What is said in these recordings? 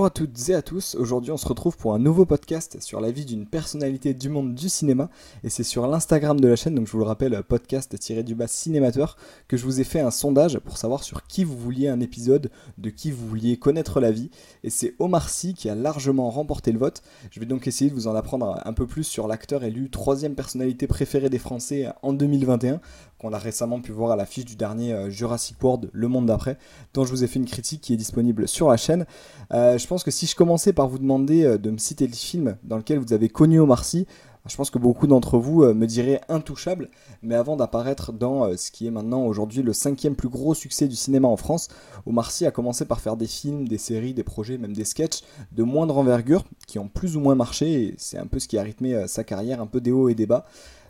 Bonjour à toutes et à tous, aujourd'hui on se retrouve pour un nouveau podcast sur la vie d'une personnalité du monde du cinéma. Et c'est sur l'Instagram de la chaîne, donc je vous le rappelle, podcast-du-bas cinémateur, que je vous ai fait un sondage pour savoir sur qui vous vouliez un épisode, de qui vous vouliez connaître la vie. Et c'est Omar Sy qui a largement remporté le vote. Je vais donc essayer de vous en apprendre un peu plus sur l'acteur élu troisième personnalité préférée des Français en 2021 qu'on a récemment pu voir à l'affiche du dernier euh, Jurassic World, Le Monde d'après, dont je vous ai fait une critique qui est disponible sur la chaîne. Euh, je pense que si je commençais par vous demander euh, de me citer le film dans lequel vous avez connu Omar Sy, je pense que beaucoup d'entre vous me diraient intouchable, mais avant d'apparaître dans ce qui est maintenant aujourd'hui le cinquième plus gros succès du cinéma en France, Omar Sy a commencé par faire des films, des séries, des projets, même des sketchs de moindre envergure qui ont plus ou moins marché, et c'est un peu ce qui a rythmé sa carrière, un peu des hauts et des bas.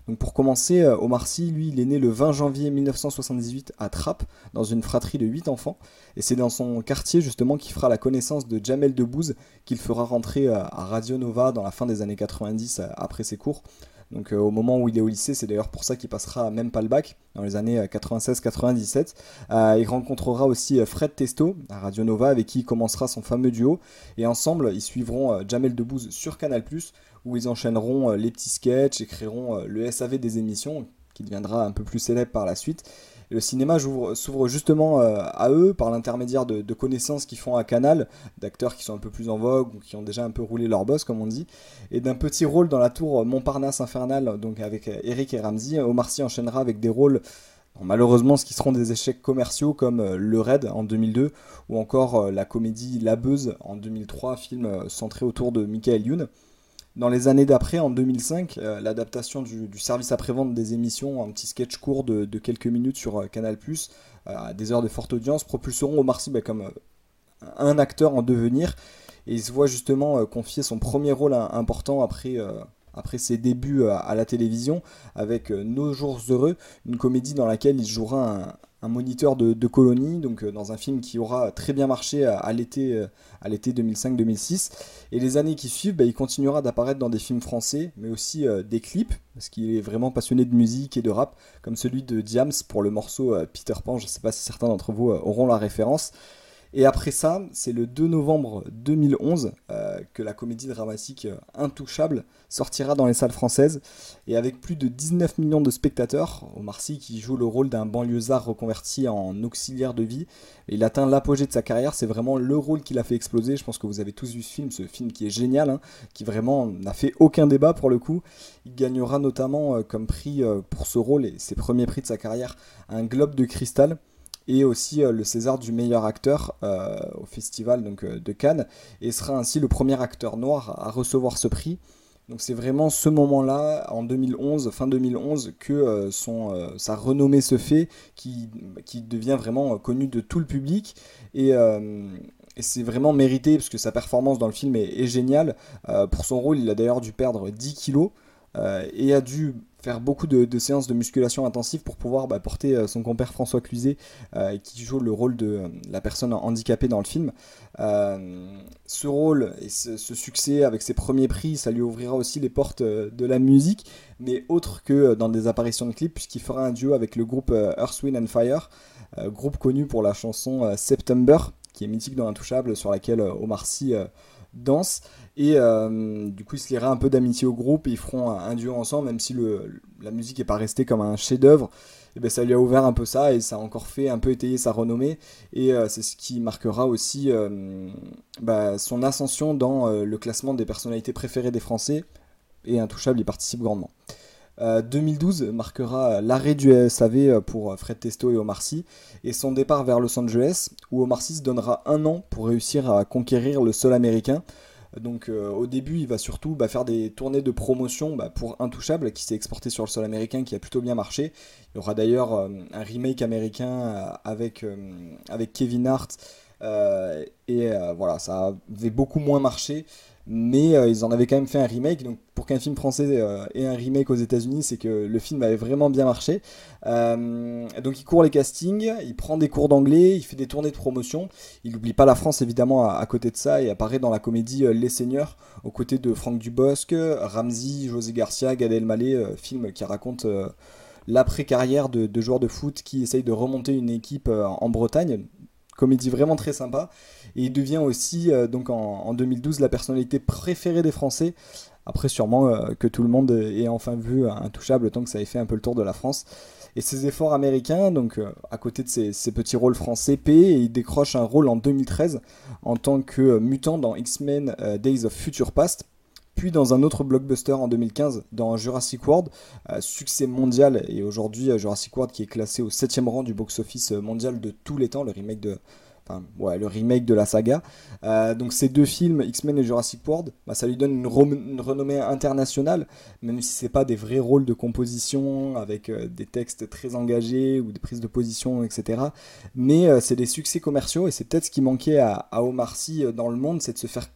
Donc pour commencer, euh, Omar Sy, lui, il est né le 20 janvier 1978 à Trappes, dans une fratrie de 8 enfants. Et c'est dans son quartier justement qu'il fera la connaissance de Jamel Debbouze, qu'il fera rentrer euh, à Radio Nova dans la fin des années 90 euh, après ses cours. Donc au moment où il est au lycée, c'est d'ailleurs pour ça qu'il passera même pas le bac, dans les années 96-97. il rencontrera aussi Fred Testo à Radio Nova, avec qui il commencera son fameux duo. Et ensemble, ils suivront Jamel Debbouze sur Canal+, où ils enchaîneront euh, les petits sketchs, écriront euh, le SAV des émissions, qui deviendra un peu plus célèbre par la suite. Le cinéma s'ouvre justement euh, à eux par l'intermédiaire de, connaissances qu'ils font à Canal, d'acteurs qui sont un peu plus en vogue ou qui ont déjà un peu roulé leur boss, comme on dit, et d'un petit rôle dans la tour Montparnasse infernale, donc avec Eric et Ramsey. Omar Sy enchaînera avec des rôles malheureusement ce qui seront des échecs commerciaux comme Le Raid en 2002 ou encore la comédie La Beuse en 2003, film centré autour de Michael Youn. Dans les années d'après, en 2005, euh, l'adaptation du, service après-vente des émissions, un petit sketch court de, quelques minutes sur euh, Canal+, euh, à des heures de forte audience, propulseront Omar Sy bah, comme un acteur en devenir. Et il se voit justement confier son premier rôle important après, après ses débuts à, la télévision avec Nos Jours Heureux, une comédie dans laquelle il jouera un, moniteur de, colonie, donc euh, dans un film qui aura très bien marché à, l'été euh, à l'été 2005-2006. Et les années qui suivent, bah, il continuera d'apparaître dans des films français, mais aussi euh, des clips, parce qu'il est vraiment passionné de musique et de rap, comme celui de Diams pour le morceau Peter Pan. Je ne sais pas si certains d'entre vous auront la référence. Et après ça, c'est le 2 novembre 2011 euh, que la comédie dramatique euh, Intouchable sortira dans les salles françaises. Et avec plus de 19 millions de spectateurs, Omar Sy qui joue le rôle d'un banlieusard reconverti en auxiliaire de vie, il atteint l'apogée de sa carrière. C'est vraiment le rôle qui l'a fait exploser. Je pense que vous avez tous vu ce film, ce film qui est génial, hein, qui vraiment n'a fait aucun débat pour le coup. Il gagnera notamment euh, comme prix pour ce rôle et ses premiers prix de sa carrière un globe de cristal et aussi euh, le César du meilleur acteur euh, au festival euh, de Cannes et sera ainsi le premier acteur noir à recevoir ce prix. Donc c'est vraiment ce moment-là, en 2011, fin 2011, que son, sa renommée se fait, qui, devient vraiment connu de tout le public. Et, et c'est vraiment mérité, parce que sa performance dans le film est, est géniale. pour son rôle, il a d'ailleurs dû perdre 10 kilos. Et a dû faire beaucoup de, séances de musculation intensive pour pouvoir bah, porter euh, son compère François Cluzet, euh, qui joue le rôle de euh, la personne handicapée dans le film. ce rôle et ce, succès avec ses premiers prix, ça lui ouvrira aussi les portes de la musique, mais autre que dans des apparitions de clips, puisqu'il fera un duo avec le groupe Earth, Wind and Fire, groupe connu pour la chanson September, qui est mythique dans Intouchable, sur laquelle Omar Sy danse. Et euh, du coup, ils se liera un peu d'amitié au groupe et ils feront un, duo ensemble, même si la musique n'est pas restée comme un chef-d'œuvre. Et ben, ça lui a ouvert un peu ça et ça a encore fait un peu étayer sa renommée. Et euh, c'est ce qui marquera aussi euh, bah, son ascension dans le classement des personnalités préférées des Français. Et Intouchable y participe grandement. 2012 marquera l'arrêt du SAV pour Fred Testo et Omar Sy et son départ vers Los Angeles où Omar Sy se donnera un an pour réussir à conquérir le sol américain donc euh, au début, il va surtout bah, faire des tournées de promotion bah, pour Intouchable, qui s'est exporté sur le sol américain, qui a plutôt bien marché. Il y aura d'ailleurs euh, un remake américain euh, avec, avec Kevin Hart. Et voilà, ça avait beaucoup moins marché mais euh, ils en avaient quand même fait un remake. Donc pour qu'un film français euh, ait un remake aux États-Unis, c'est que le film avait vraiment bien marché. Euh, donc il court les castings, il prend des cours d'anglais, il fait des tournées de promotion. Il n'oublie pas la France évidemment à, côté de ça et apparaît dans la comédie Les Seigneurs aux côtés de Franck Dubosc, Ramsey, José Garcia, Gad Elmaleh, film qui raconte l'après-carrière de, de, joueurs de foot qui essayent de remonter une équipe en Bretagne comédie vraiment très sympa. Et il devient aussi, donc en, 2012, la personnalité préférée des Français. Après, sûrement que tout le monde ait enfin vu Intouchable, tant que ça ait fait un peu le tour de la France. Et ses efforts américains, donc à côté de ses, petits rôles français, paient et il décroche un rôle en 2013 en tant que mutant dans X-Men Days of Future Past puis dans un autre blockbuster en 2015 dans Jurassic World, euh, succès mondial et aujourd'hui euh, Jurassic World qui est classé au 7 rang du box-office euh, mondial de tous les temps, le remake de, Enfin, le remake de la saga. donc ces deux films, X-Men et Jurassic World, bah, ça lui donne une, renommée internationale, même si c'est pas des vrais rôles de composition avec des textes très engagés ou des prises de position, etc. Mais c'est des succès commerciaux et c'est peut-être ce qui manquait à, à Omar Sy dans le monde, c'est de se faire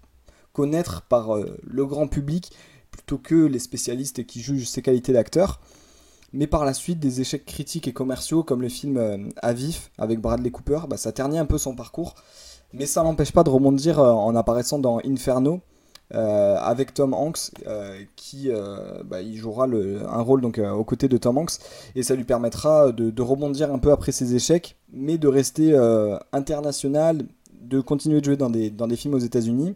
connaître par euh, le grand public plutôt que les spécialistes qui jugent ses qualités d'acteur. Mais par la suite, des échecs critiques et commerciaux comme le film euh, avec Bradley Cooper, bah, ça ternit un peu son parcours. Mais ça n'empêche pas de rebondir euh, en apparaissant dans Inferno, avec Tom Hanks qui bah, il jouera un rôle donc aux côtés de Tom Hanks et ça lui permettra de, de rebondir un peu après ses échecs mais de rester international de continuer de jouer dans des, dans des films aux États-Unis.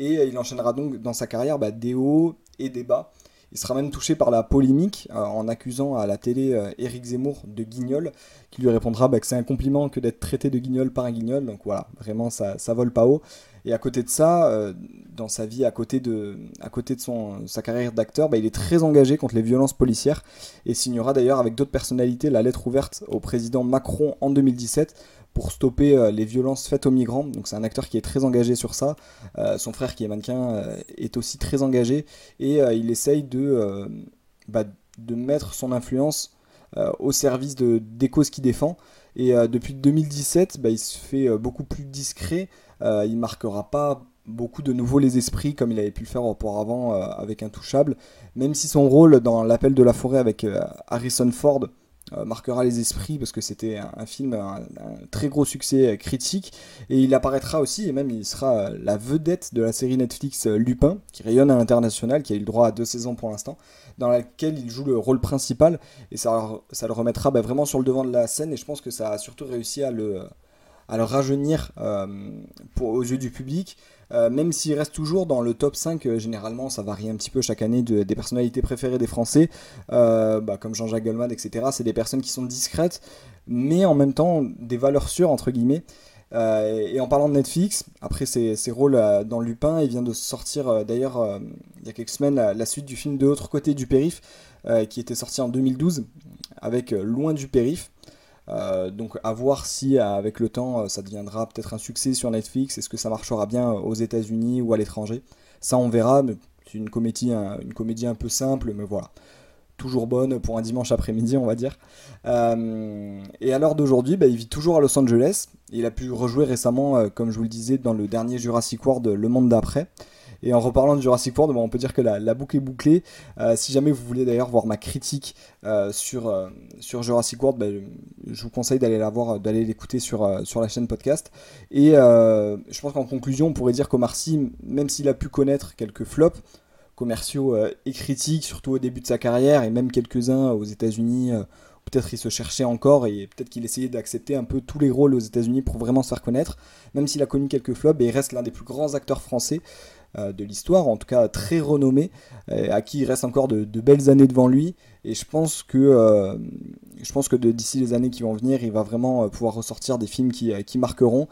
Et euh, il enchaînera donc dans sa carrière bah, des hauts et des bas. Il sera même touché par la polémique euh, en accusant à la télé euh, Éric Zemmour de guignol, qui lui répondra bah, que c'est un compliment que d'être traité de guignol par un guignol. Donc voilà, vraiment ça, ça vole pas haut. Et à côté de ça, dans sa vie, à côté de, à côté de son, sa carrière d'acteur, bah, il est très engagé contre les violences policières et signera d'ailleurs avec d'autres personnalités la lettre ouverte au président Macron en 2017 pour stopper euh, les violences faites aux migrants. Donc c'est un acteur qui est très engagé sur ça. Euh, son frère qui est mannequin euh, est aussi très engagé et il essaye de, bah, de mettre son influence au service de, des causes qu'il défend. Et depuis 2017, bah, il se fait beaucoup plus discret. il marquera pas beaucoup de nouveau les esprits comme il avait pu le faire auparavant avec Intouchable. Même si son rôle dans L'appel de la forêt avec Harrison Ford euh, marquera les esprits parce que c'était un, film, un, très gros succès critique. Et il apparaîtra aussi, et même il sera la vedette de la série Netflix euh, Lupin, qui rayonne à l'international, qui a eu le droit à deux saisons pour l'instant, dans laquelle il joue le rôle principal. Et ça, ça le remettra bah, vraiment sur le devant de la scène. Et je pense que ça a surtout réussi à le, à le rajeunir euh, aux yeux du public. Euh, même s'il reste toujours dans le top 5, euh, généralement ça varie un petit peu chaque année de, des personnalités préférées des Français, bah, comme Jean-Jacques Goldman, etc. C'est des personnes qui sont discrètes, mais en même temps des valeurs sûres, entre guillemets. et en parlant de Netflix, après ses, rôles dans Lupin, il vient de sortir d'ailleurs il y a quelques semaines la, suite du film De l'autre côté du périph, qui était sorti en 2012 avec Loin du périph. Euh, donc à voir si euh, avec le temps euh, ça deviendra peut-être un succès sur Netflix, est-ce que ça marchera bien aux États-Unis ou à l'étranger? Ça on verra, mais c'est une comédie, un peu simple, mais voilà. Toujours bonne pour un dimanche après-midi, on va dire. et à l'heure d'aujourd'hui, bah, il vit toujours à Los Angeles. Il a pu rejouer récemment, comme je vous le disais, dans le dernier Jurassic World, Le Monde d'après. Et en reparlant de Jurassic World, on peut dire que la, boucle est bouclée. Euh, si jamais vous voulez d'ailleurs voir ma critique euh, sur, euh, sur Jurassic World, bah, je vous conseille d'aller la voir, d'aller l'écouter sur, sur la chaîne podcast. Et je pense qu'en conclusion, on pourrait dire qu'Omar Sy, même s'il a pu connaître quelques flops, commerciaux et critiques, surtout au début de sa carrière, et même quelques-uns aux États-Unis. peut-être il se cherchait encore et peut-être qu'il essayait d'accepter un peu tous les rôles aux États-Unis pour vraiment se faire connaître. Même s'il a connu quelques flops, et il reste l'un des plus grands acteurs français. Euh, de l'histoire, en tout cas très renommé, euh, à qui il reste encore de, belles années devant lui. Et je pense que, euh, je pense que d'ici les années qui vont venir, il va vraiment pouvoir ressortir des films qui, marqueront.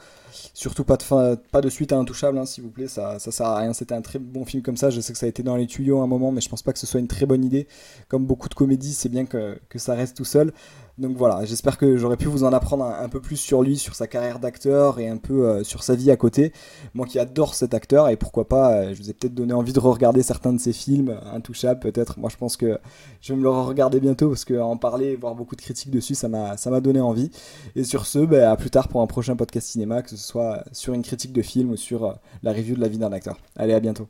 Surtout pas de, suite à Intouchable, hein, s'il vous plaît, ça, ça sert à rien. C'était un très bon film comme ça. Je sais que ça a été dans les tuyaux à un moment, mais je pense pas que ce soit une très bonne idée. Comme beaucoup de comédies, c'est bien que, ça reste tout seul. Donc voilà, j'espère que j'aurais pu vous en apprendre un, peu plus sur lui, sur sa carrière d'acteur et un peu euh, sur sa vie à côté. Moi qui adore cet acteur et pourquoi pas, euh, je vous ai peut-être donné envie de re-regarder certains de ses films, Intouchable peut-être. Moi je pense que je vais me le re-regarder bientôt parce qu'en parler, voir beaucoup de critiques dessus, ça m'a, donné envie. Et sur ce, bah, à plus tard pour un prochain podcast cinéma, que ce soit sur une critique de film ou sur euh, la review de la vie d'un acteur. Allez, à bientôt.